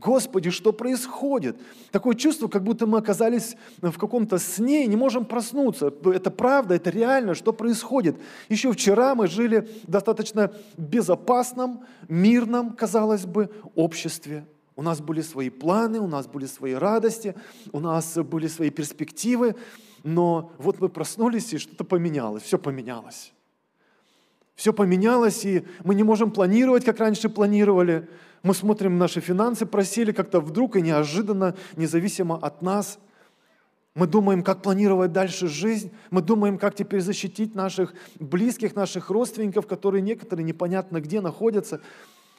Господи, что происходит? Такое чувство, как будто мы оказались в каком-то сне и не можем проснуться. Это правда, это реально, что происходит? Еще вчера мы жили в достаточно безопасном, мирном, казалось бы, обществе. У нас были свои планы, у нас были свои радости, у нас были свои перспективы, но вот мы проснулись, и что-то поменялось, все поменялось. Все поменялось, и мы не можем планировать, как раньше планировали. Мы смотрим, наши финансы просели как-то вдруг и неожиданно, независимо от нас. Мы думаем, как планировать дальше жизнь. Мы думаем, как теперь защитить наших близких, наших родственников, которые некоторые непонятно где находятся.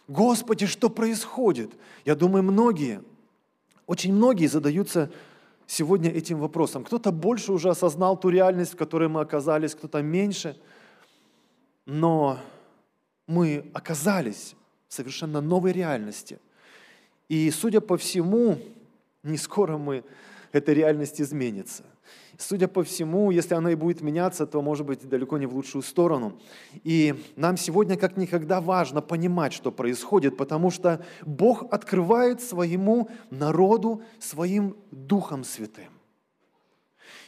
Господи, что происходит? Я думаю, многие, очень многие задаются сегодня этим вопросом. Кто-то больше уже осознал ту реальность, в которой мы оказались, кто-то меньше – но мы оказались совершенно новой реальности. И, судя по всему, не скоро мы, эта реальность изменится. Судя по всему, если она и будет меняться, то, может быть, далеко не в лучшую сторону. И нам сегодня как никогда важно понимать, что происходит, потому что Бог открывает своему народу своим Духом Святым.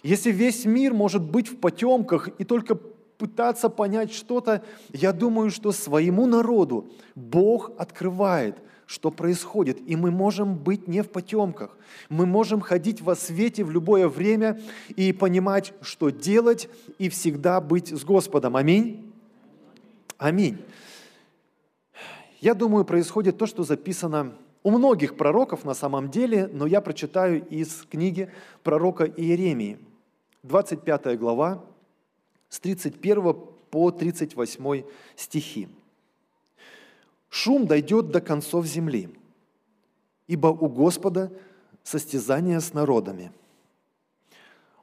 Если весь мир может быть в потемках и только пытаться понять что-то, я думаю, что своему народу Бог открывает, что происходит. И мы можем быть не в потемках. Мы можем ходить во свете в любое время и понимать, что делать, и всегда быть с Господом. Аминь? Аминь. Я думаю, происходит то, что записано у многих пророков на самом деле, но я прочитаю из книги пророка Иеремии. 25 глава, с 31 по 38 стихи. «Шум дойдет до концов земли, ибо у Господа состязание с народами.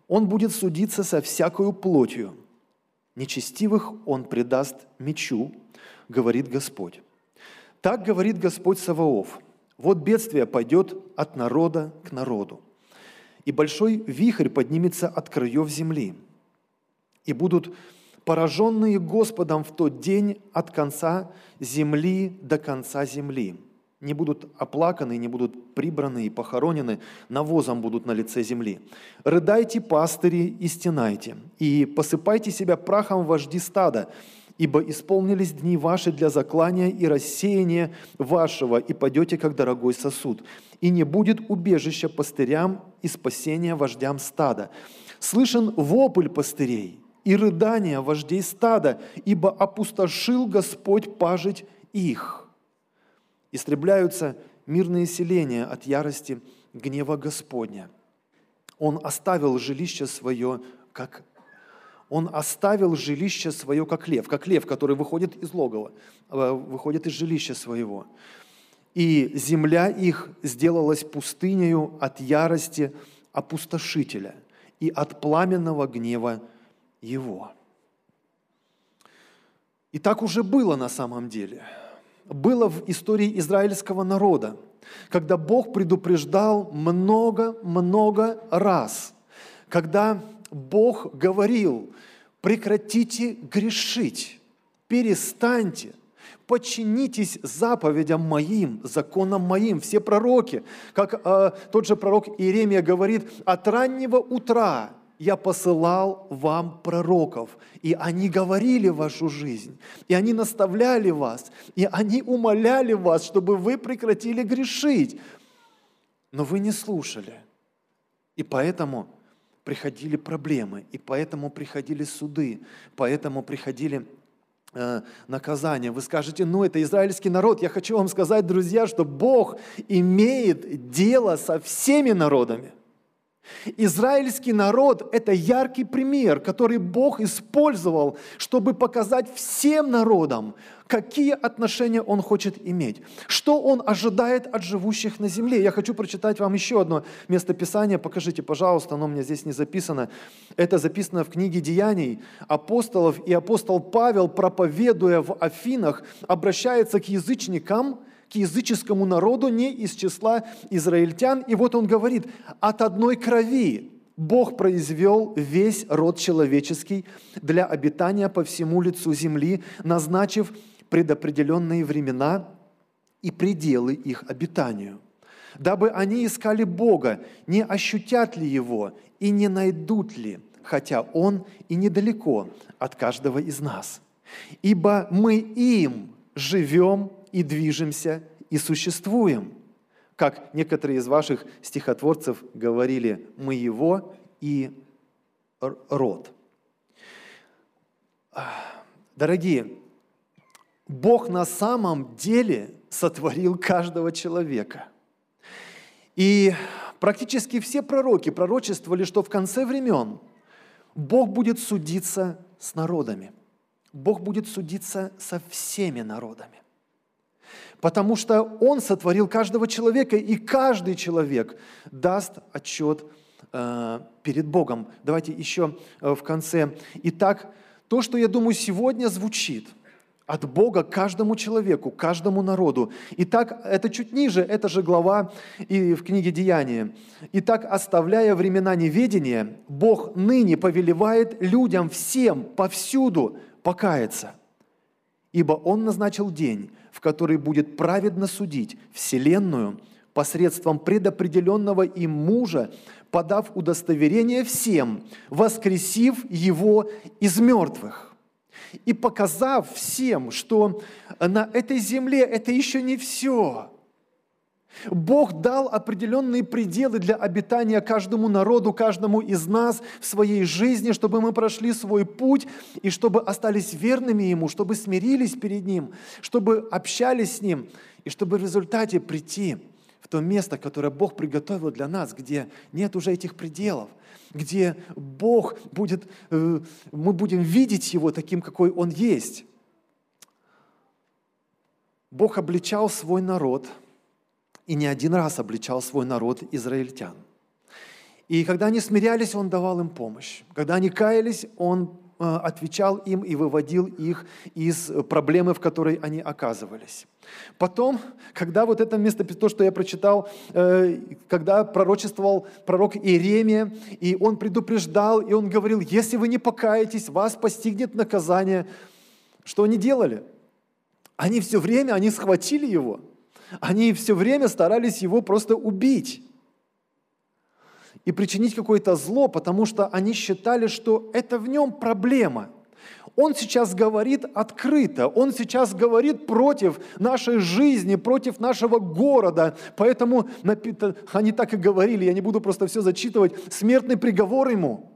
Он будет судиться со всякою плотью, нечестивых он предаст мечу, говорит Господь. Так говорит Господь Саваоф. Вот бедствие пойдет от народа к народу, и большой вихрь поднимется от краев земли – и будут пораженные Господом в тот день от конца земли до конца земли. Не будут оплаканы, не будут прибраны и похоронены, навозом будут на лице земли. Рыдайте, пастыри, и стенайте, и посыпайте себя прахом вожди стада, ибо исполнились дни ваши для заклания и рассеяния вашего, и падете, как дорогой сосуд. И не будет убежища пастырям и спасения вождям стада. Слышен вопль пастырей – и рыдания вождей стада, ибо опустошил Господь пажить их. Истребляются мирные селения от ярости гнева Господня. Он оставил жилище свое, как он оставил жилище свое, как лев, как лев, который выходит из логова, э, выходит из жилища своего. И земля их сделалась пустынею от ярости опустошителя и от пламенного гнева его. И так уже было на самом деле. Было в истории израильского народа, когда Бог предупреждал много-много раз, когда Бог говорил, прекратите грешить, перестаньте, подчинитесь заповедям моим, законам моим. Все пророки, как э, тот же пророк Иеремия говорит, от раннего утра я посылал вам пророков, и они говорили вашу жизнь, и они наставляли вас, и они умоляли вас, чтобы вы прекратили грешить. Но вы не слушали. И поэтому приходили проблемы, и поэтому приходили суды, поэтому приходили э, наказания. Вы скажете, ну это израильский народ. Я хочу вам сказать, друзья, что Бог имеет дело со всеми народами. Израильский народ – это яркий пример, который Бог использовал, чтобы показать всем народам, какие отношения Он хочет иметь, что Он ожидает от живущих на земле. Я хочу прочитать вам еще одно место Писания. Покажите, пожалуйста, оно у меня здесь не записано. Это записано в книге Деяний апостолов. И апостол Павел, проповедуя в Афинах, обращается к язычникам – к языческому народу не из числа израильтян. И вот он говорит, от одной крови Бог произвел весь род человеческий для обитания по всему лицу земли, назначив предопределенные времена и пределы их обитанию. дабы они искали Бога, не ощутят ли Его и не найдут ли, хотя Он и недалеко от каждого из нас. Ибо мы им живем и движемся и существуем. Как некоторые из ваших стихотворцев говорили, мы Его и род. Дорогие, Бог на самом деле сотворил каждого человека. И практически все пророки пророчествовали, что в конце времен Бог будет судиться с народами. Бог будет судиться со всеми народами. Потому что Он сотворил каждого человека, и каждый человек даст отчет э, перед Богом. Давайте еще э, в конце. Итак, то, что я думаю сегодня звучит – от Бога каждому человеку, каждому народу. Итак, это чуть ниже, это же глава и в книге Деяния. Итак, оставляя времена неведения, Бог ныне повелевает людям всем, повсюду покаяться. Ибо Он назначил день, в который будет праведно судить Вселенную посредством предопределенного им мужа, подав удостоверение всем, воскресив его из мертвых и показав всем, что на этой земле это еще не все. Бог дал определенные пределы для обитания каждому народу, каждому из нас в своей жизни, чтобы мы прошли свой путь и чтобы остались верными Ему, чтобы смирились перед Ним, чтобы общались с Ним и чтобы в результате прийти в то место, которое Бог приготовил для нас, где нет уже этих пределов – где Бог будет, э, мы будем видеть Его таким, какой Он есть. Бог обличал свой народ, и не один раз обличал свой народ израильтян. И когда они смирялись, Он давал им помощь. Когда они каялись, Он Э, отвечал им и выводил их из проблемы, в которой они оказывались. Потом, когда вот это место, то, что я прочитал, э, когда пророчествовал пророк Иеремия, и он предупреждал, и он говорил, если вы не покаетесь, вас постигнет наказание. Что они делали? Они все время, они схватили его, они все время старались его просто убить и причинить какое-то зло, потому что они считали, что это в нем проблема. Он сейчас говорит открыто, он сейчас говорит против нашей жизни, против нашего города. Поэтому они так и говорили, я не буду просто все зачитывать, смертный приговор ему –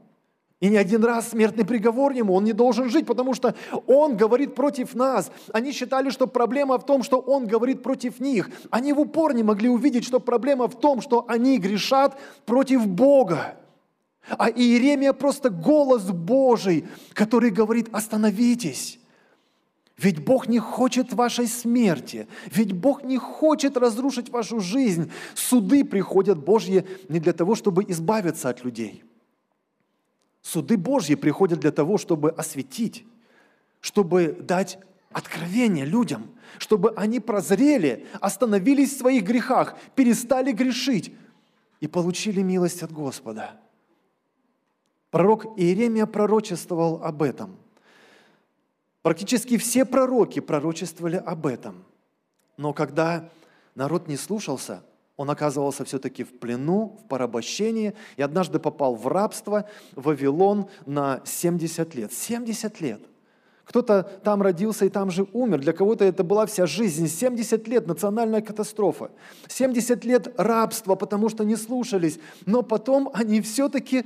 и не один раз смертный приговор ему, он не должен жить, потому что он говорит против нас. Они считали, что проблема в том, что он говорит против них. Они в упор не могли увидеть, что проблема в том, что они грешат против Бога. А Иеремия просто голос Божий, который говорит, остановитесь. Ведь Бог не хочет вашей смерти. Ведь Бог не хочет разрушить вашу жизнь. Суды приходят Божьи не для того, чтобы избавиться от людей – Суды Божьи приходят для того, чтобы осветить, чтобы дать откровение людям, чтобы они прозрели, остановились в своих грехах, перестали грешить и получили милость от Господа. Пророк Иеремия пророчествовал об этом. Практически все пророки пророчествовали об этом. Но когда народ не слушался, он оказывался все-таки в плену, в порабощении, и однажды попал в рабство в Вавилон на 70 лет. 70 лет. Кто-то там родился и там же умер. Для кого-то это была вся жизнь. 70 лет – национальная катастрофа. 70 лет рабства, потому что не слушались. Но потом они все-таки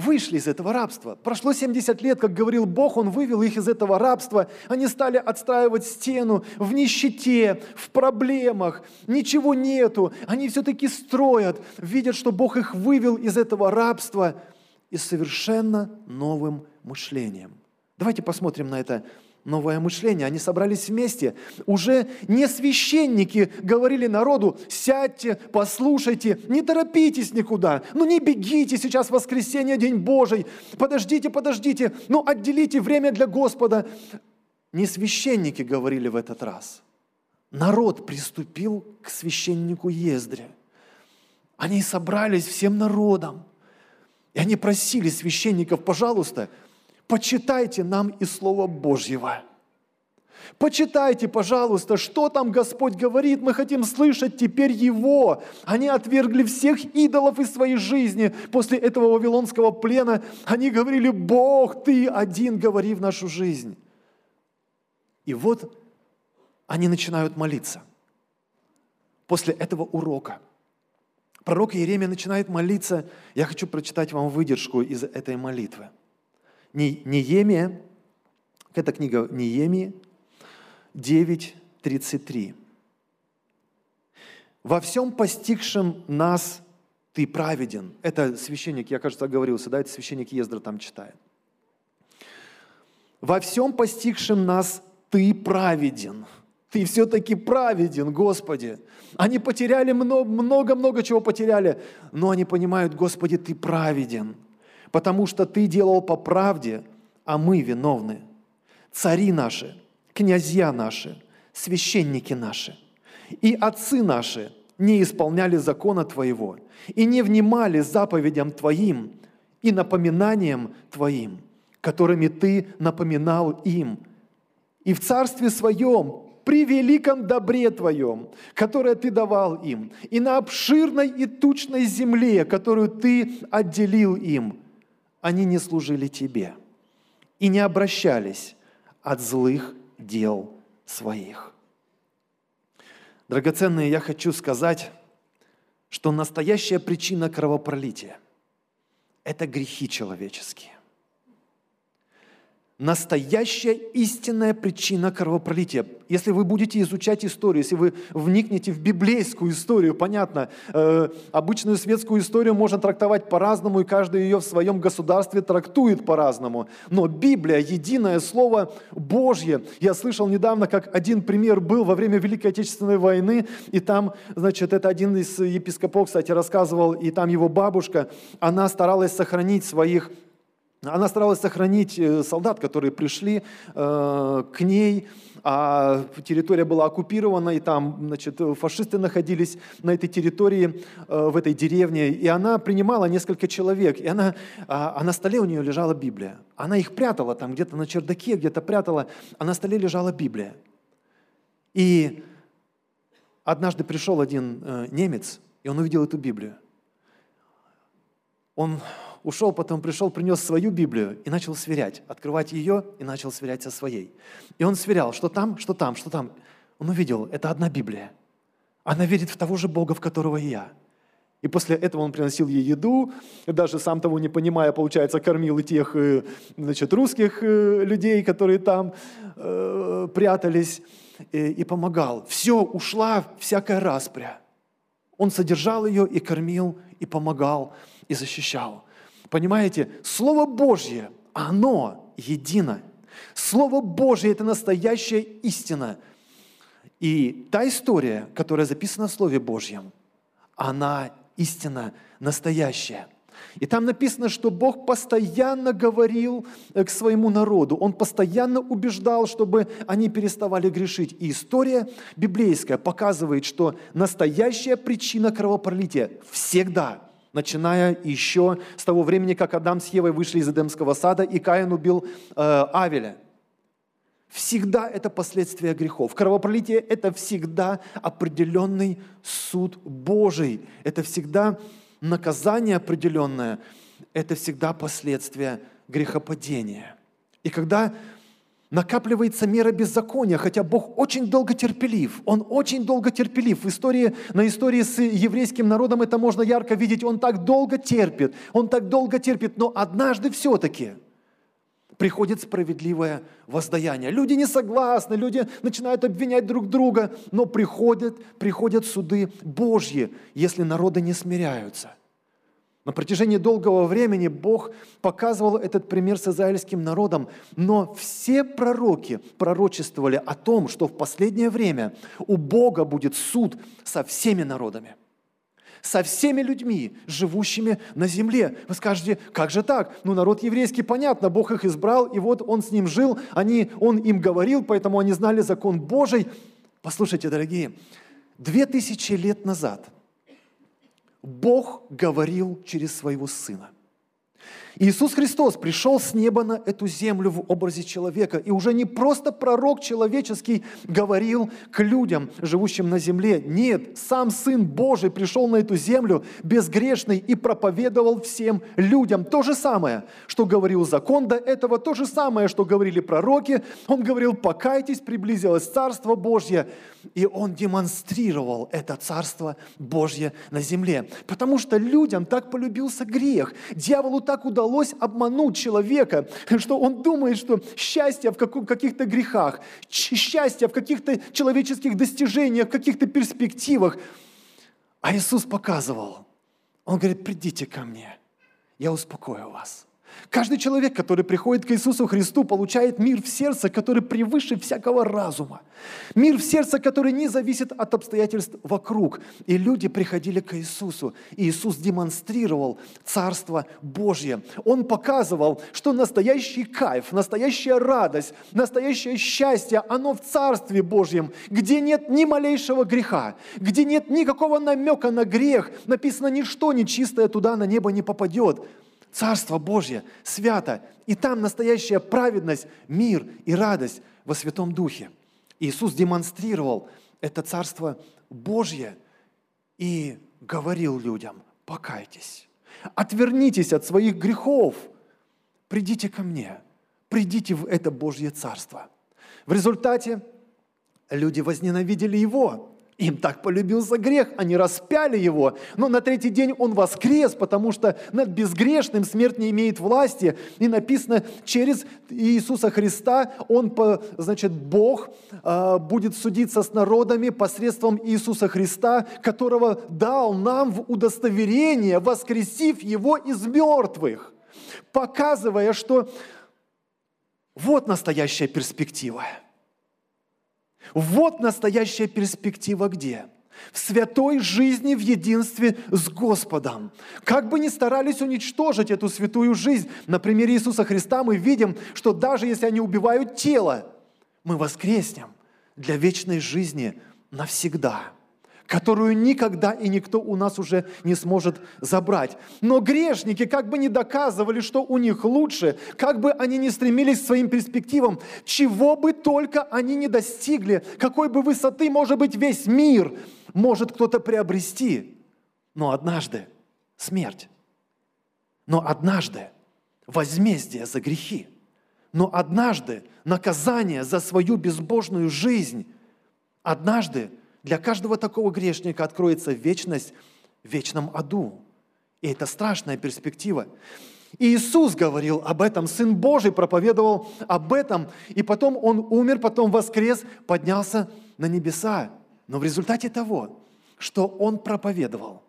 вышли из этого рабства. Прошло 70 лет, как говорил Бог, Он вывел их из этого рабства. Они стали отстраивать стену в нищете, в проблемах, ничего нету. Они все-таки строят, видят, что Бог их вывел из этого рабства и совершенно новым мышлением. Давайте посмотрим на это новое мышление. Они собрались вместе. Уже не священники говорили народу, сядьте, послушайте, не торопитесь никуда. Ну не бегите, сейчас воскресенье, день Божий. Подождите, подождите, ну отделите время для Господа. Не священники говорили в этот раз. Народ приступил к священнику Ездре. Они собрались всем народом. И они просили священников, пожалуйста, почитайте нам и Слова Божьего. Почитайте, пожалуйста, что там Господь говорит. Мы хотим слышать теперь Его. Они отвергли всех идолов из своей жизни. После этого вавилонского плена они говорили, Бог, Ты один говори в нашу жизнь. И вот они начинают молиться. После этого урока пророк Иеремия начинает молиться. Я хочу прочитать вам выдержку из этой молитвы. Неемия, это книга Неемии, 9.33. «Во всем постигшем нас ты праведен». Это священник, я, кажется, оговорился, да, это священник Ездра там читает. «Во всем постигшем нас ты праведен». Ты все-таки праведен, Господи. Они потеряли много-много чего потеряли, но они понимают, Господи, Ты праведен, потому что Ты делал по правде, а мы виновны. Цари наши, князья наши, священники наши и отцы наши не исполняли закона Твоего и не внимали заповедям Твоим и напоминаниям Твоим, которыми Ты напоминал им. И в Царстве Своем при великом добре Твоем, которое Ты давал им, и на обширной и тучной земле, которую Ты отделил им, они не служили Тебе и не обращались от злых дел своих. Драгоценные, я хочу сказать, что настоящая причина кровопролития – это грехи человеческие настоящая истинная причина кровопролития. Если вы будете изучать историю, если вы вникнете в библейскую историю, понятно, э, обычную светскую историю можно трактовать по-разному, и каждый ее в своем государстве трактует по-разному. Но Библия, единое слово Божье. Я слышал недавно, как один пример был во время Великой Отечественной войны, и там, значит, это один из епископов, кстати, рассказывал, и там его бабушка, она старалась сохранить своих она старалась сохранить э, солдат, которые пришли э, к ней, а территория была оккупирована, и там значит, фашисты находились на этой территории, э, в этой деревне, и она принимала несколько человек, и она, а, а на столе у нее лежала Библия. Она их прятала там где-то на чердаке, где-то прятала, а на столе лежала Библия. И однажды пришел один э, немец, и он увидел эту Библию. Он ушел, потом пришел, принес свою Библию и начал сверять, открывать ее и начал сверять со своей. И он сверял, что там, что там, что там. Он увидел, это одна Библия. Она верит в того же Бога, в которого и я. И после этого он приносил ей еду, даже сам того не понимая, получается, кормил и тех э, значит, русских э, людей, которые там э, прятались, и, и помогал. Все, ушла всякая распря. Он содержал ее и кормил, и помогал, и защищал. Понимаете, Слово Божье, оно едино. Слово Божье – это настоящая истина. И та история, которая записана в Слове Божьем, она истина настоящая. И там написано, что Бог постоянно говорил э, к своему народу. Он постоянно убеждал, чтобы они переставали грешить. И история библейская показывает, что настоящая причина кровопролития всегда – начиная еще с того времени, как Адам с Евой вышли из Эдемского сада, и Каин убил э, Авеля. Всегда это последствия грехов. Кровопролитие – это всегда определенный суд Божий. Это всегда наказание определенное. Это всегда последствия грехопадения. И когда накапливается мера беззакония, хотя Бог очень долго терпелив. Он очень долго терпелив. В истории, на истории с еврейским народом это можно ярко видеть. Он так долго терпит, он так долго терпит, но однажды все-таки приходит справедливое воздаяние. Люди не согласны, люди начинают обвинять друг друга, но приходят, приходят суды Божьи, если народы не смиряются. На протяжении долгого времени Бог показывал этот пример с израильским народом, но все пророки пророчествовали о том, что в последнее время у Бога будет суд со всеми народами со всеми людьми, живущими на земле. Вы скажете, как же так? Ну, народ еврейский, понятно, Бог их избрал, и вот Он с ним жил, они, Он им говорил, поэтому они знали закон Божий. Послушайте, дорогие, две тысячи лет назад – Бог говорил через своего Сына. Иисус Христос пришел с неба на эту землю в образе человека. И уже не просто пророк человеческий говорил к людям, живущим на земле. Нет, сам Сын Божий пришел на эту землю безгрешный и проповедовал всем людям. То же самое, что говорил закон до этого, то же самое, что говорили пророки. Он говорил, покайтесь, приблизилось Царство Божье. И он демонстрировал это Царство Божье на земле. Потому что людям так полюбился грех. Дьяволу так удалось обмануть человека, что он думает, что счастье в каких-то грехах, счастье в каких-то человеческих достижениях, в каких-то перспективах. А Иисус показывал. Он говорит, придите ко мне, я успокою вас. Каждый человек, который приходит к Иисусу Христу, получает мир в сердце, который превыше всякого разума. Мир в сердце, который не зависит от обстоятельств вокруг. И люди приходили к Иисусу. И Иисус демонстрировал Царство Божье. Он показывал, что настоящий кайф, настоящая радость, настоящее счастье, оно в Царстве Божьем, где нет ни малейшего греха, где нет никакого намека на грех. Написано, ничто нечистое туда на небо не попадет. Царство Божье свято, и там настоящая праведность, мир и радость во Святом Духе. Иисус демонстрировал это Царство Божье и говорил людям, покайтесь, отвернитесь от своих грехов, придите ко мне, придите в это Божье Царство. В результате люди возненавидели Его, им так полюбился грех, они распяли его, но на третий день он воскрес, потому что над безгрешным смерть не имеет власти. И написано, через Иисуса Христа он, значит, Бог а, будет судиться с народами посредством Иисуса Христа, которого дал нам в удостоверение, воскресив его из мертвых, показывая, что вот настоящая перспектива – вот настоящая перспектива где? В святой жизни в единстве с Господом. Как бы ни старались уничтожить эту святую жизнь, на примере Иисуса Христа мы видим, что даже если они убивают тело, мы воскреснем для вечной жизни навсегда – которую никогда и никто у нас уже не сможет забрать. Но грешники, как бы не доказывали, что у них лучше, как бы они не стремились к своим перспективам, чего бы только они не достигли, какой бы высоты, может быть, весь мир может кто-то приобрести. Но однажды смерть. Но однажды возмездие за грехи. Но однажды наказание за свою безбожную жизнь. Однажды для каждого такого грешника откроется вечность в вечном аду. И это страшная перспектива. И Иисус говорил об этом, Сын Божий проповедовал об этом, и потом Он умер, потом воскрес, поднялся на небеса. Но в результате того, что Он проповедовал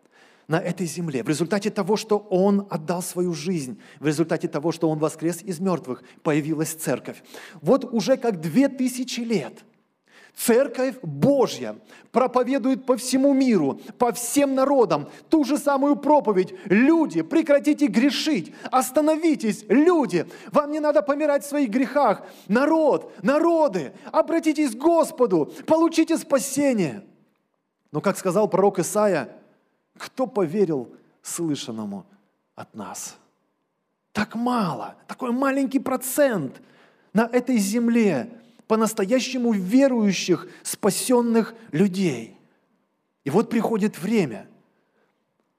на этой земле, в результате того, что Он отдал свою жизнь, в результате того, что Он воскрес из мертвых, появилась церковь. Вот уже как две тысячи лет – Церковь Божья проповедует по всему миру, по всем народам ту же самую проповедь. Люди, прекратите грешить, остановитесь, люди, вам не надо помирать в своих грехах. Народ, народы, обратитесь к Господу, получите спасение. Но, как сказал пророк Исаия, кто поверил слышанному от нас? Так мало, такой маленький процент на этой земле по-настоящему верующих, спасенных людей. И вот приходит время,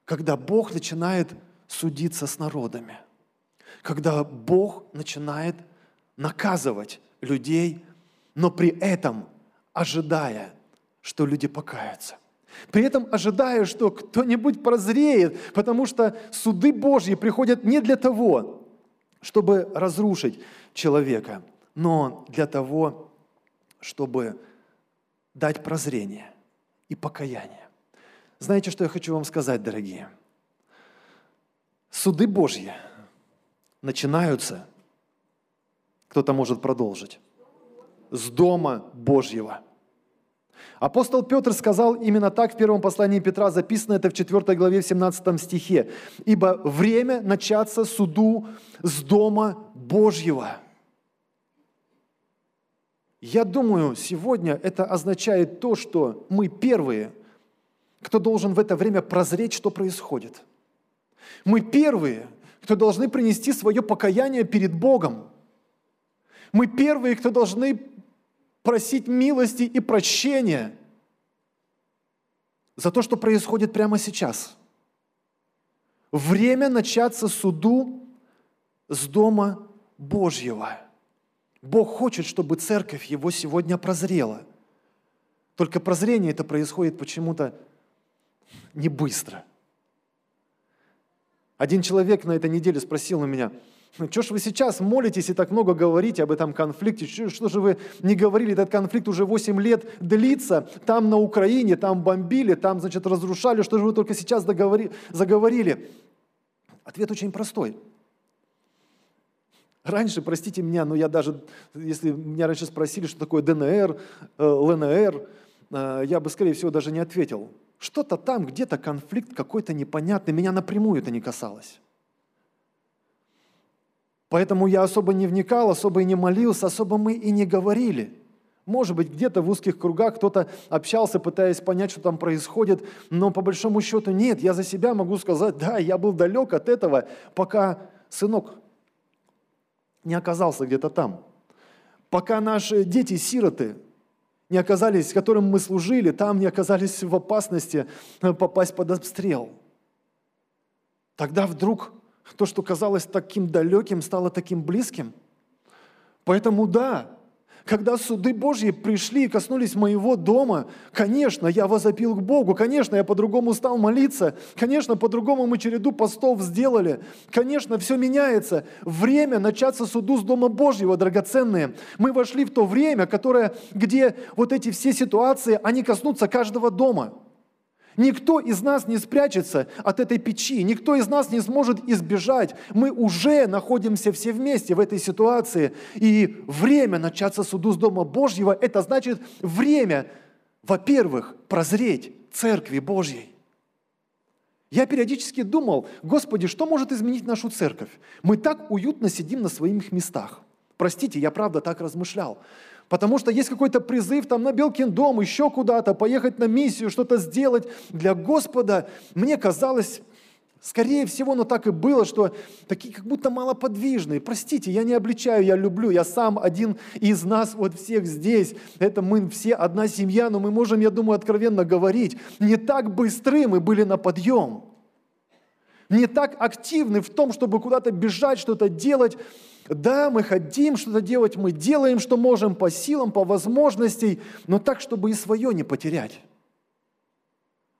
когда Бог начинает судиться с народами, когда Бог начинает наказывать людей, но при этом ожидая, что люди покаются. При этом ожидая, что кто-нибудь прозреет, потому что суды Божьи приходят не для того, чтобы разрушить человека, но для того, чтобы дать прозрение и покаяние. Знаете, что я хочу вам сказать, дорогие? Суды Божьи начинаются, кто-то может продолжить, с Дома Божьего. Апостол Петр сказал именно так в первом послании Петра, записано это в 4 главе в 17 стихе. «Ибо время начаться суду с Дома Божьего». Я думаю, сегодня это означает то, что мы первые, кто должен в это время прозреть, что происходит. Мы первые, кто должны принести свое покаяние перед Богом. Мы первые, кто должны просить милости и прощения за то, что происходит прямо сейчас. Время начаться суду с Дома Божьего. Бог хочет, чтобы церковь его сегодня прозрела. Только прозрение это происходит почему-то не быстро. Один человек на этой неделе спросил у меня, ну, что ж вы сейчас молитесь и так много говорите об этом конфликте? Что, что же вы не говорили? Этот конфликт уже 8 лет длится. Там на Украине, там бомбили, там, значит, разрушали. Что же вы только сейчас договори, заговорили? Ответ очень простой. Раньше, простите меня, но я даже, если меня раньше спросили, что такое ДНР, э, ЛНР, э, я бы, скорее всего, даже не ответил. Что-то там, где-то конфликт какой-то непонятный, меня напрямую это не касалось. Поэтому я особо не вникал, особо и не молился, особо мы и не говорили. Может быть, где-то в узких кругах кто-то общался, пытаясь понять, что там происходит, но по большому счету нет. Я за себя могу сказать, да, я был далек от этого, пока сынок не оказался где-то там. Пока наши дети-сироты не оказались, которым мы служили, там не оказались в опасности э, попасть под обстрел. Тогда вдруг то, что казалось таким далеким, стало таким близким. Поэтому да, когда суды Божьи пришли и коснулись моего дома, конечно, я возопил к Богу, конечно, я по-другому стал молиться, конечно, по-другому мы череду постов сделали, конечно, все меняется. Время начаться суду с Дома Божьего, драгоценные. Мы вошли в то время, которое, где вот эти все ситуации, они коснутся каждого дома – Никто из нас не спрячется от этой печи, никто из нас не сможет избежать. Мы уже находимся все вместе в этой ситуации. И время начаться суду с Дома Божьего – это значит время, во-первых, прозреть Церкви Божьей. Я периодически думал, Господи, что может изменить нашу церковь? Мы так уютно сидим на своих местах. Простите, я правда так размышлял. Потому что есть какой-то призыв там на Белкин дом, еще куда-то, поехать на миссию, что-то сделать для Господа. Мне казалось, Скорее всего, но так и было, что такие как будто малоподвижные. Простите, я не обличаю, я люблю, я сам один из нас, вот всех здесь. Это мы все одна семья, но мы можем, я думаю, откровенно говорить. Не так быстры мы были на подъем. Не так активны в том, чтобы куда-то бежать, что-то делать. Да, мы хотим что-то делать, мы делаем, что можем по силам, по возможностям, но так, чтобы и свое не потерять.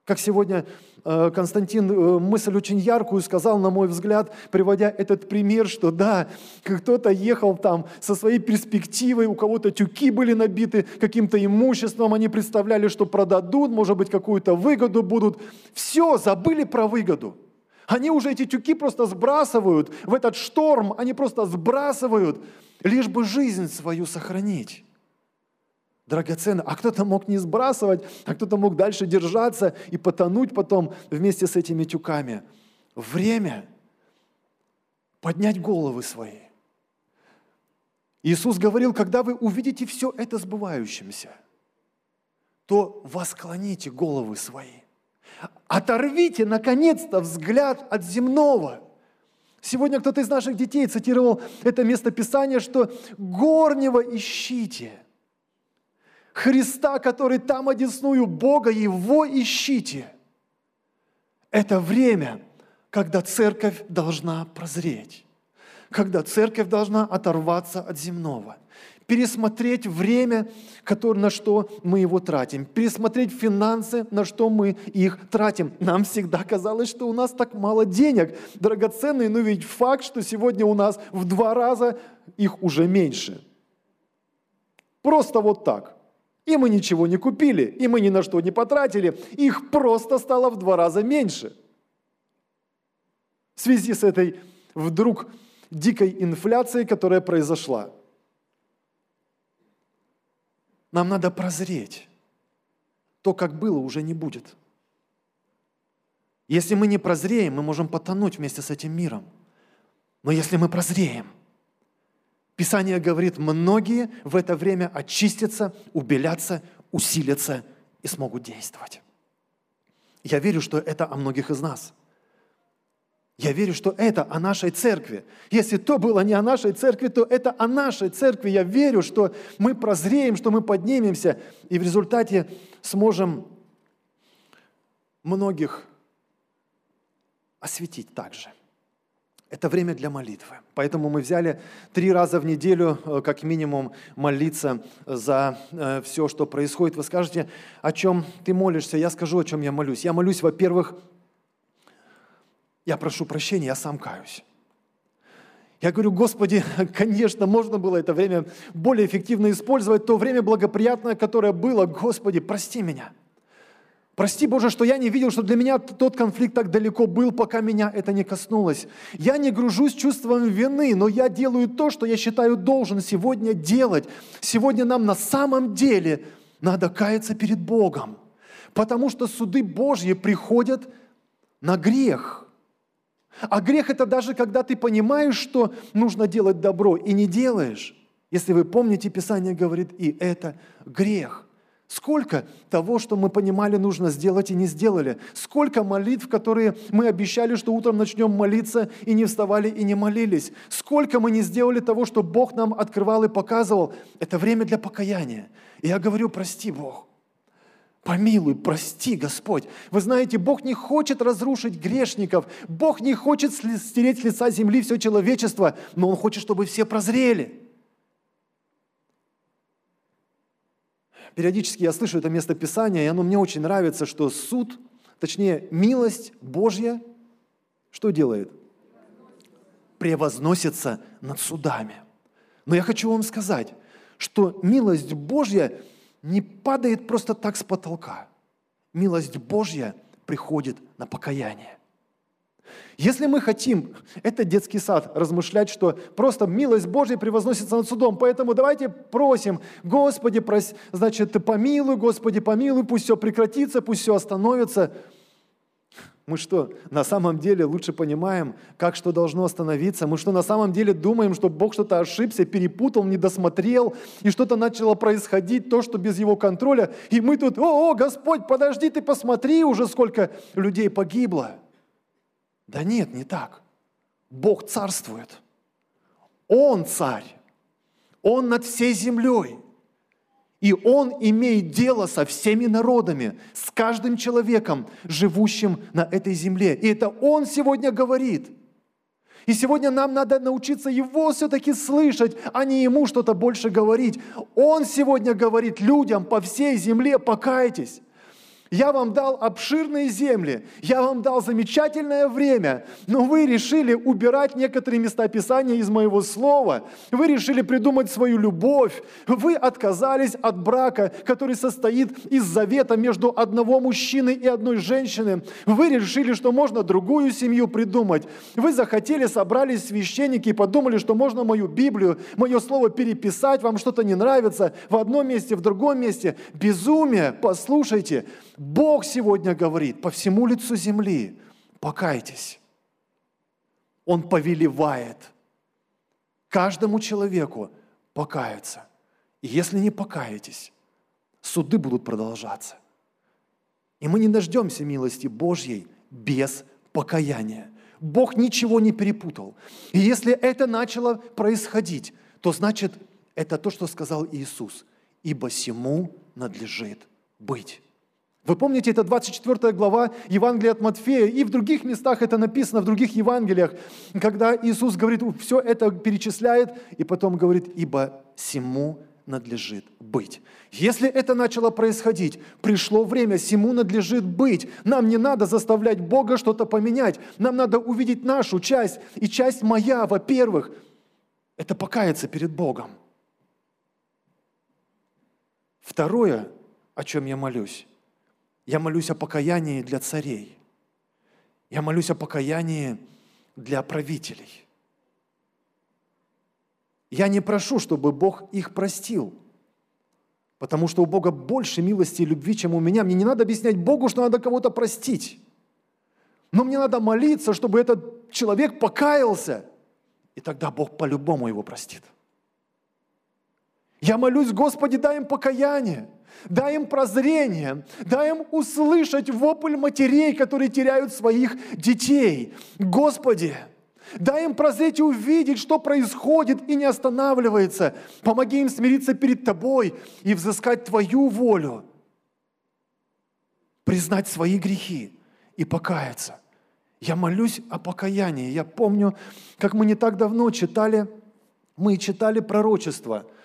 Как сегодня э, Константин э, мысль очень яркую сказал, на мой взгляд, приводя этот пример, что да, кто-то ехал там со своей перспективой, у кого-то тюки были набиты каким-то имуществом, они представляли, что продадут, может быть, какую-то выгоду будут. Все, забыли про выгоду. Они уже эти тюки просто сбрасывают в этот шторм, они просто сбрасывают, лишь бы жизнь свою сохранить. Драгоценно. А кто-то мог не сбрасывать, а кто-то мог дальше держаться и потонуть потом вместе с этими тюками. Время поднять головы свои. Иисус говорил, когда вы увидите все это сбывающимся, то восклоните головы свои. Оторвите, наконец-то, взгляд от земного. Сегодня кто-то из наших детей цитировал это место Писания, что «горнего ищите». Христа, который там одесную Бога, Его ищите. Это время, когда церковь должна прозреть, когда церковь должна оторваться от земного пересмотреть время, на что мы его тратим, пересмотреть финансы, на что мы их тратим. Нам всегда казалось, что у нас так мало денег, драгоценные, но ведь факт, что сегодня у нас в два раза их уже меньше. Просто вот так. И мы ничего не купили, и мы ни на что не потратили, их просто стало в два раза меньше. В связи с этой вдруг дикой инфляцией, которая произошла – нам надо прозреть. То, как было, уже не будет. Если мы не прозреем, мы можем потонуть вместе с этим миром. Но если мы прозреем, Писание говорит, многие в это время очистятся, убелятся, усилятся и смогут действовать. Я верю, что это о многих из нас. Я верю, что это о нашей церкви. Если то было не о нашей церкви, то это о нашей церкви. Я верю, что мы прозреем, что мы поднимемся, и в результате сможем многих осветить также. Это время для молитвы. Поэтому мы взяли три раза в неделю, э, как минимум, молиться за э, все, что происходит. Вы скажете, о чем ты молишься? Я скажу, о чем я молюсь. Я молюсь, во-первых, я прошу прощения, я сам каюсь. Я говорю, Господи, конечно, можно было это время более эффективно использовать, то время благоприятное, которое было. Господи, прости меня – Прости, Боже, что я не видел, что для меня тот конфликт так далеко был, пока меня это не коснулось. Я не гружусь чувством вины, но я делаю то, что я считаю должен сегодня делать. Сегодня нам на самом деле надо каяться перед Богом, потому что суды Божьи приходят на грех. А грех это даже когда ты понимаешь, что нужно делать добро и не делаешь. Если вы помните, Писание говорит, и это грех – Сколько того, что мы понимали, нужно сделать и не сделали? Сколько молитв, которые мы обещали, что утром начнем молиться, и не вставали и не молились? Сколько мы не сделали того, что Бог нам открывал и показывал? Это время для покаяния. И я говорю, прости, Бог. Помилуй, прости, Господь. Вы знаете, Бог не хочет разрушить грешников. Бог не хочет стереть с лица земли все человечество, но Он хочет, чтобы все прозрели. периодически я слышу это место Писания, и оно мне очень нравится, что суд, точнее, милость Божья, что делает? Превозносится над судами. Но я хочу вам сказать, что милость Божья не падает просто так с потолка. Милость Божья приходит на покаяние. Если мы хотим, это детский сад, размышлять, что просто милость Божья превозносится над судом, поэтому давайте просим, Господи, прос, значит, помилуй, Господи, помилуй, пусть все прекратится, пусть все остановится. Мы что, на самом деле лучше понимаем, как что должно остановиться? Мы что, на самом деле думаем, что Бог что-то ошибся, перепутал, не досмотрел, и что-то начало происходить, то, что без Его контроля, и мы тут, о, о, Господь, подожди, ты посмотри уже, сколько людей погибло. Да нет, не так. Бог царствует. Он царь. Он над всей землей. И Он имеет дело со всеми народами, с каждым человеком, живущим на этой земле. И это Он сегодня говорит. И сегодня нам надо научиться Его все-таки слышать, а не Ему что-то больше говорить. Он сегодня говорит людям по всей земле, покайтесь. Я вам дал обширные земли, я вам дал замечательное время, но вы решили убирать некоторые места Писания из моего слова. Вы решили придумать свою любовь. Вы отказались от брака, который состоит из завета между одного мужчины и одной женщины. Вы решили, что можно другую семью придумать. Вы захотели, собрались священники и подумали, что можно мою Библию, мое слово переписать, вам что-то не нравится в одном месте, в другом месте. Безумие, послушайте. Бог сегодня говорит по всему лицу земли, покайтесь. Он повелевает каждому человеку покаяться. И если не покаетесь, суды будут продолжаться. И мы не дождемся милости Божьей без покаяния. Бог ничего не перепутал. И если это начало происходить, то значит, это то, что сказал Иисус. «Ибо всему надлежит быть». Вы помните, это 24 глава Евангелия от Матфея, и в других местах это написано, в других Евангелиях, когда Иисус говорит, все это перечисляет, и потом говорит, ибо всему надлежит быть. Если это начало происходить, пришло время, всему надлежит быть. Нам не надо заставлять Бога что-то поменять. Нам надо увидеть нашу часть. И часть моя, во-первых, это покаяться перед Богом. Второе, о чем я молюсь, я молюсь о покаянии для царей. Я молюсь о покаянии для правителей. Я не прошу, чтобы Бог их простил, потому что у Бога больше милости и любви, чем у меня. Мне не надо объяснять Богу, что надо кого-то простить. Но мне надо молиться, чтобы этот человек покаялся, и тогда Бог по-любому его простит. Я молюсь, Господи, дай им покаяние. Дай им прозрение, дай им услышать вопль матерей, которые теряют своих детей. Господи, дай им прозреть и увидеть, что происходит и не останавливается. Помоги им смириться перед Тобой и взыскать Твою волю. Признать свои грехи и покаяться. Я молюсь о покаянии. Я помню, как мы не так давно читали, мы читали пророчество –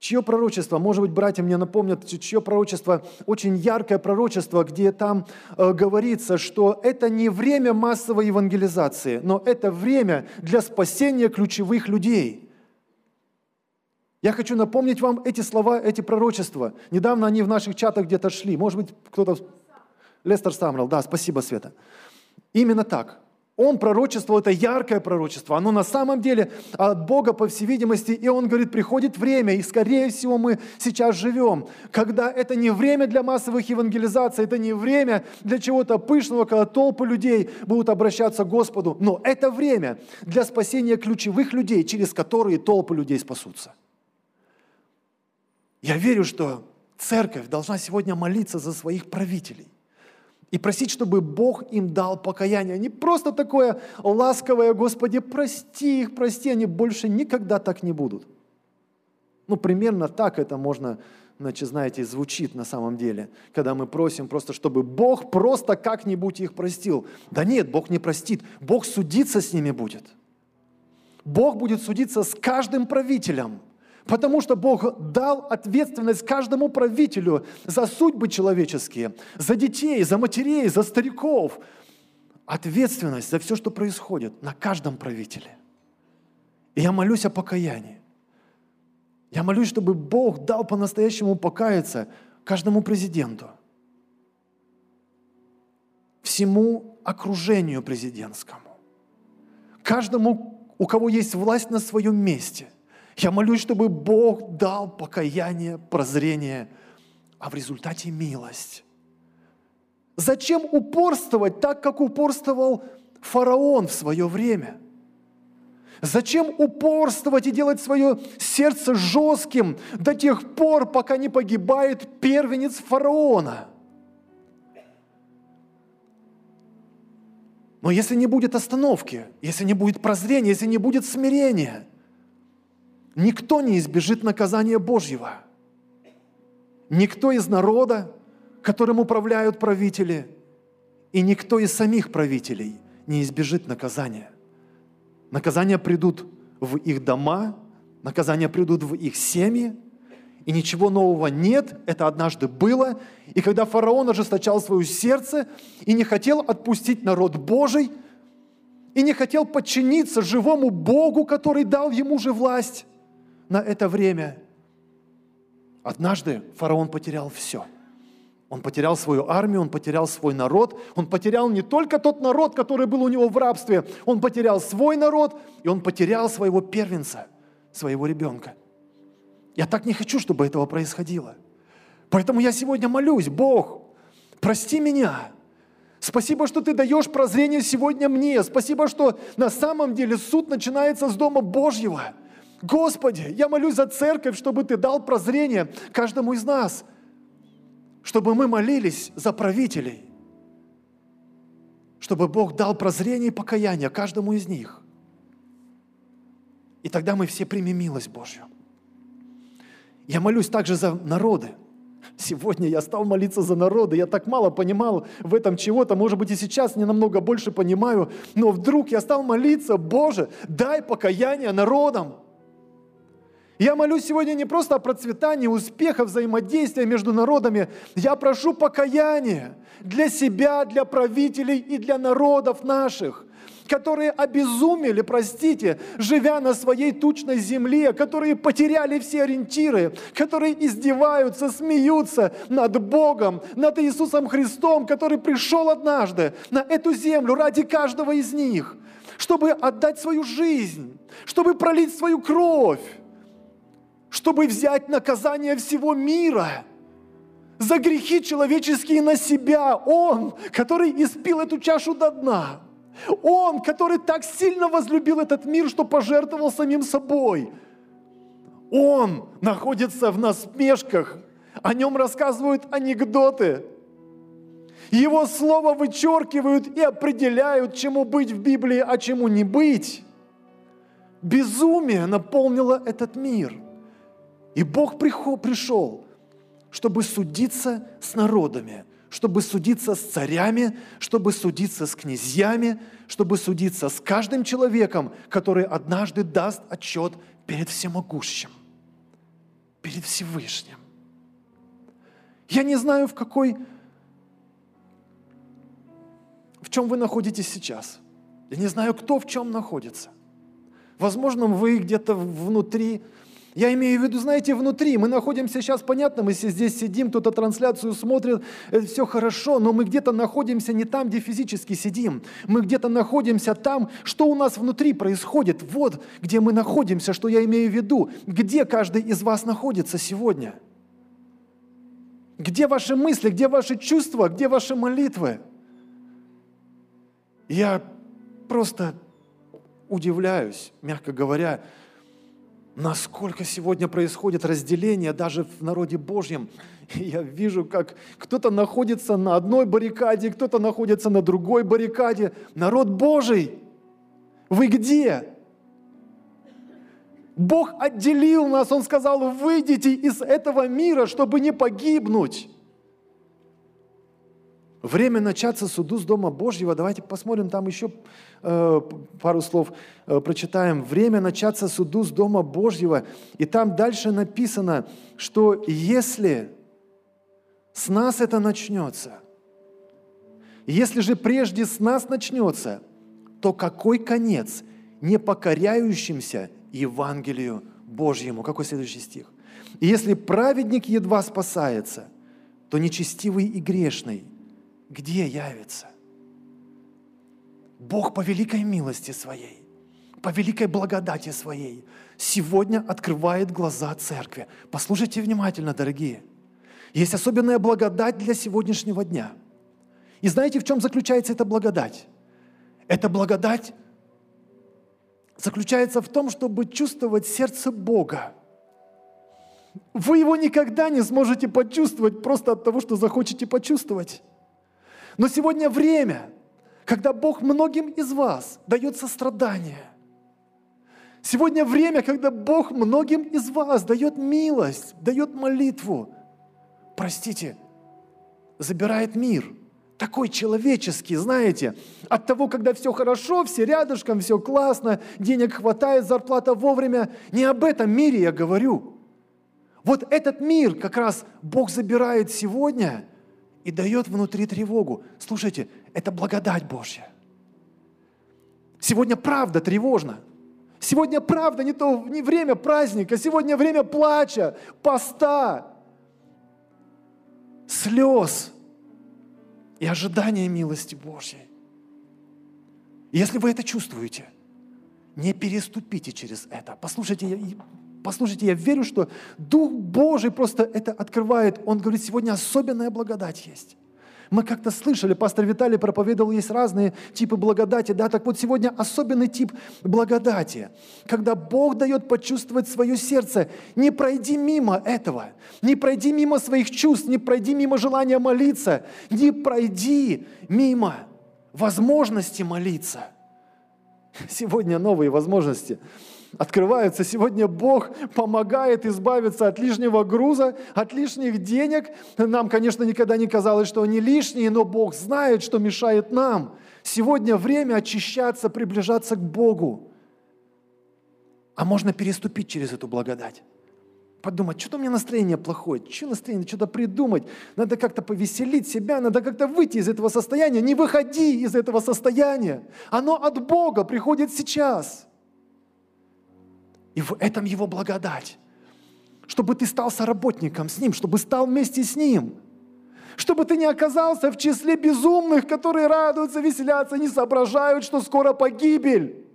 Чье пророчество, может быть, братья мне напомнят, чье пророчество, очень яркое пророчество, где там э, говорится, что это не время массовой евангелизации, но это время для спасения ключевых людей. Я хочу напомнить вам эти слова, эти пророчества. Недавно они в наших чатах где-то шли. Может быть, кто-то... Лестер Самрал, да, спасибо, Света. Именно так. Он пророчествовал, это яркое пророчество, оно на самом деле от Бога, по всей видимости, и он говорит, приходит время, и скорее всего мы сейчас живем, когда это не время для массовых евангелизаций, это не время для чего-то пышного, когда толпы людей будут обращаться к Господу, но это время для спасения ключевых людей, через которые толпы людей спасутся. Я верю, что церковь должна сегодня молиться за своих правителей и просить, чтобы Бог им дал покаяние. Не просто такое ласковое, Господи, прости их, прости, они больше никогда так не будут. Ну, примерно так это можно, значит, знаете, звучит на самом деле, когда мы просим просто, чтобы Бог просто как-нибудь их простил. Да нет, Бог не простит, Бог судиться с ними будет. Бог будет судиться с каждым правителем – Потому что Бог дал ответственность каждому правителю за судьбы человеческие, за детей, за матерей, за стариков. Ответственность за все, что происходит на каждом правителе. И я молюсь о покаянии. Я молюсь, чтобы Бог дал по-настоящему покаяться каждому президенту, всему окружению президентскому, каждому, у кого есть власть на своем месте – я молюсь, чтобы Бог дал покаяние, прозрение, а в результате милость. Зачем упорствовать так, как упорствовал фараон в свое время? Зачем упорствовать и делать свое сердце жестким до тех пор, пока не погибает первенец фараона? Но если не будет остановки, если не будет прозрения, если не будет смирения – Никто не избежит наказания Божьего. Никто из народа, которым управляют правители, и никто из самих правителей не избежит наказания. Наказания придут в их дома, наказания придут в их семьи, и ничего нового нет, это однажды было. И когда фараон ожесточал свое сердце и не хотел отпустить народ Божий, и не хотел подчиниться живому Богу, который дал ему же власть, на это время. Однажды фараон потерял все. Он потерял свою армию, он потерял свой народ, он потерял не только тот народ, который был у него в рабстве, он потерял свой народ, и он потерял своего первенца, своего ребенка. Я так не хочу, чтобы этого происходило. Поэтому я сегодня молюсь, Бог, прости меня. Спасибо, что ты даешь прозрение сегодня мне. Спасибо, что на самом деле суд начинается с Дома Божьего – Господи, я молюсь за церковь, чтобы Ты дал прозрение каждому из нас, чтобы мы молились за правителей, чтобы Бог дал прозрение и покаяние каждому из них. И тогда мы все примем милость Божью. Я молюсь также за народы. Сегодня я стал молиться за народы. Я так мало понимал в этом чего-то. Может быть, и сейчас не намного больше понимаю. Но вдруг я стал молиться, Боже, дай покаяние народам. Я молюсь сегодня не просто о процветании, успеха, взаимодействия между народами. Я прошу покаяния для себя, для правителей и для народов наших которые обезумели, простите, живя на своей тучной земле, которые потеряли все ориентиры, которые издеваются, смеются над Богом, над Иисусом Христом, который пришел однажды на эту землю ради каждого из них, чтобы отдать свою жизнь, чтобы пролить свою кровь, чтобы взять наказание всего мира за грехи человеческие на себя. Он, который испил эту чашу до дна. Он, который так сильно возлюбил этот мир, что пожертвовал самим собой. Он находится в насмешках О нем рассказывают анекдоты. Его слово вычеркивают и определяют, чему быть в Библии, а чему не быть. Безумие наполнило этот мир. И Бог пришел, чтобы судиться с народами, чтобы судиться с царями, чтобы судиться с князьями, чтобы судиться с каждым человеком, который однажды даст отчет перед всемогущим, перед Всевышним. Я не знаю, в какой, в чем вы находитесь сейчас. Я не знаю, кто в чем находится. Возможно, вы где-то внутри я имею в виду, знаете, внутри. Мы находимся сейчас, понятно, мы здесь сидим, кто-то трансляцию смотрит, это все хорошо, но мы где-то находимся не там, где физически сидим. Мы где-то находимся там, что у нас внутри происходит. Вот где мы находимся, что я имею в виду. Где каждый из вас находится сегодня? Где ваши мысли, где ваши чувства, где ваши молитвы? Я просто удивляюсь, мягко говоря, насколько сегодня происходит разделение даже в народе Божьем. Я вижу, как кто-то находится на одной баррикаде, кто-то находится на другой баррикаде. Народ Божий, вы где? Бог отделил нас, Он сказал, выйдите из этого мира, чтобы не погибнуть. Время начаться суду с Дома Божьего. Давайте посмотрим там еще э, пару слов э, прочитаем. Время начаться суду с Дома Божьего. И там дальше написано, что если с нас это начнется, если же прежде с нас начнется, то какой конец непокоряющимся Евангелию Божьему? Какой следующий стих? И если праведник едва спасается, то нечестивый и грешный – где явится? Бог по великой милости своей, по великой благодати своей сегодня открывает глаза церкви. Послушайте внимательно, дорогие. Есть особенная благодать для сегодняшнего дня. И знаете, в чем заключается эта благодать? Эта благодать заключается в том, чтобы чувствовать сердце Бога. Вы его никогда не сможете почувствовать просто от того, что захочете почувствовать. Но сегодня время, когда Бог многим из вас дает сострадание. Сегодня время, когда Бог многим из вас дает милость, дает молитву. Простите, забирает мир. Такой человеческий, знаете, от того, когда все хорошо, все рядышком, все классно, денег хватает, зарплата вовремя. Не об этом мире я говорю. Вот этот мир как раз Бог забирает сегодня – и дает внутри тревогу. Слушайте, это благодать Божья. Сегодня правда тревожно. Сегодня правда не то не время праздника, сегодня время плача, поста, слез и ожидания милости Божьей. если вы это чувствуете, не переступите через это. Послушайте, Послушайте, я верю, что Дух Божий просто это открывает. Он говорит, сегодня особенная благодать есть. Мы как-то слышали, пастор Виталий проповедовал, есть разные типы благодати. Да? Так вот, сегодня особенный тип благодати, когда Бог дает почувствовать свое сердце. Не пройди мимо этого, не пройди мимо своих чувств, не пройди мимо желания молиться, не пройди мимо возможности молиться. Сегодня новые возможности открываются. Сегодня Бог помогает избавиться от лишнего груза, от лишних денег. Нам, конечно, никогда не казалось, что они лишние, но Бог знает, что мешает нам. Сегодня время очищаться, приближаться к Богу. А можно переступить через эту благодать. Подумать, что-то у меня настроение плохое, что настроение, что-то придумать. Надо как-то повеселить себя, надо как-то выйти из этого состояния. Не выходи из этого состояния. Оно от Бога приходит сейчас – и в этом Его благодать. Чтобы ты стал соработником с Ним, чтобы стал вместе с Ним. Чтобы ты не оказался в числе безумных, которые радуются, веселятся, не соображают, что скоро погибель.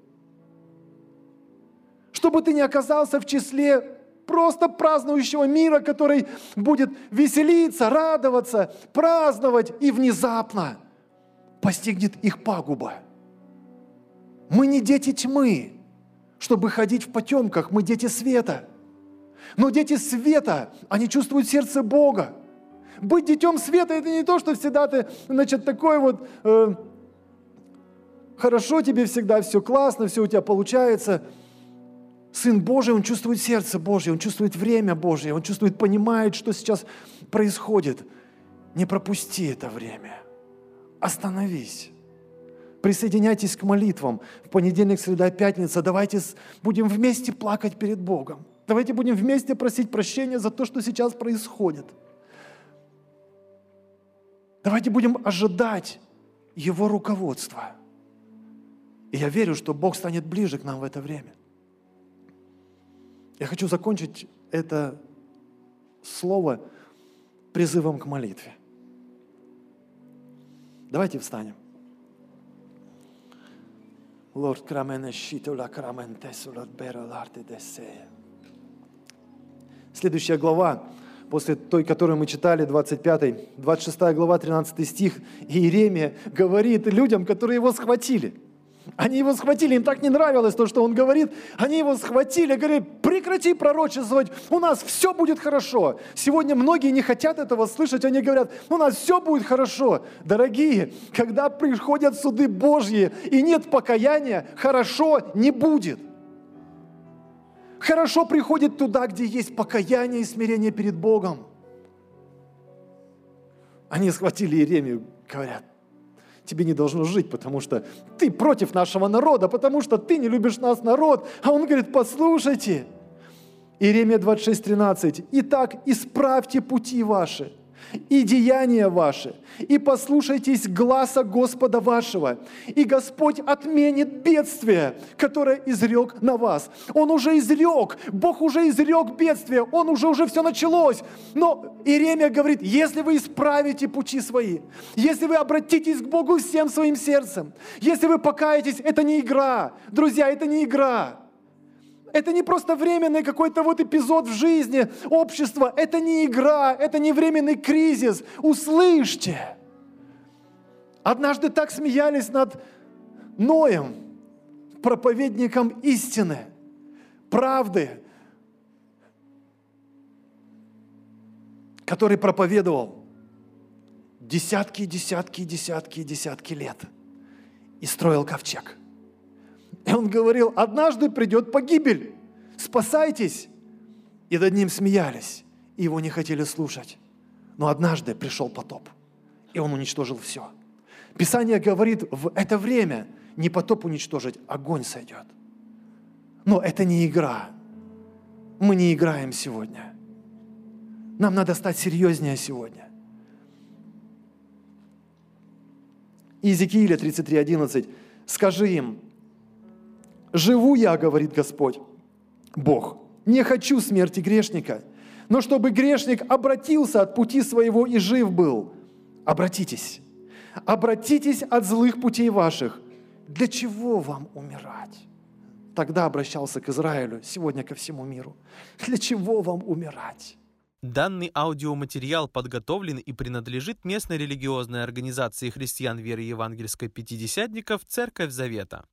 Чтобы ты не оказался в числе просто празднующего мира, который будет веселиться, радоваться, праздновать, и внезапно постигнет их пагуба. Мы не дети тьмы, чтобы ходить в потемках. Мы дети света. Но дети света, они чувствуют сердце Бога. Быть детем света – это не то, что всегда ты, значит, такой вот, э, хорошо тебе всегда, все классно, все у тебя получается. Сын Божий, он чувствует сердце Божье, он чувствует время Божье, он чувствует, понимает, что сейчас происходит. Не пропусти это время. Остановись. Присоединяйтесь к молитвам. В понедельник, среда, пятница. Давайте будем вместе плакать перед Богом. Давайте будем вместе просить прощения за то, что сейчас происходит. Давайте будем ожидать Его руководства. И я верю, что Бог станет ближе к нам в это время. Я хочу закончить это слово призывом к молитве. Давайте встанем. Lord, крамене щитула краментесула бера ларте десея. Следующая глава, после той, которую мы читали, 25, 26 глава, 13 стих, Иеремия говорит людям, которые его схватили. Они его схватили, им так не нравилось то, что он говорит. Они его схватили, говорили, прекрати пророчествовать, у нас все будет хорошо. Сегодня многие не хотят этого слышать, они говорят, у нас все будет хорошо. Дорогие, когда приходят суды Божьи и нет покаяния, хорошо не будет. Хорошо приходит туда, где есть покаяние и смирение перед Богом. Они схватили Иеремию, говорят, тебе не должно жить, потому что ты против нашего народа, потому что ты не любишь нас, народ. А он говорит, послушайте, Иеремия 26, 13, «Итак, исправьте пути ваши, и деяния ваши, и послушайтесь гласа Господа вашего, и Господь отменит бедствие, которое изрек на вас. Он уже изрек, Бог уже изрек бедствие, Он уже, уже все началось. Но Иеремия говорит, если вы исправите пути свои, если вы обратитесь к Богу всем своим сердцем, если вы покаетесь, это не игра. Друзья, это не игра. Это не просто временный какой-то вот эпизод в жизни общества. Это не игра, это не временный кризис. Услышьте. Однажды так смеялись над Ноем, проповедником истины, правды, который проповедовал десятки, десятки, десятки, десятки лет и строил ковчег – и он говорил, однажды придет погибель, спасайтесь. И над ним смеялись, и его не хотели слушать. Но однажды пришел потоп, и он уничтожил все. Писание говорит, в это время не потоп уничтожить, огонь сойдет. Но это не игра. Мы не играем сегодня. Нам надо стать серьезнее сегодня. Иезекииля 33.11. Скажи им, Живу я, говорит Господь, Бог, не хочу смерти грешника, но чтобы грешник обратился от пути своего и жив был. Обратитесь, обратитесь от злых путей ваших. Для чего вам умирать? Тогда обращался к Израилю, сегодня ко всему миру. Для чего вам умирать? Данный аудиоматериал подготовлен и принадлежит местной религиозной организации христиан веры евангельской пятидесятников «Церковь Завета».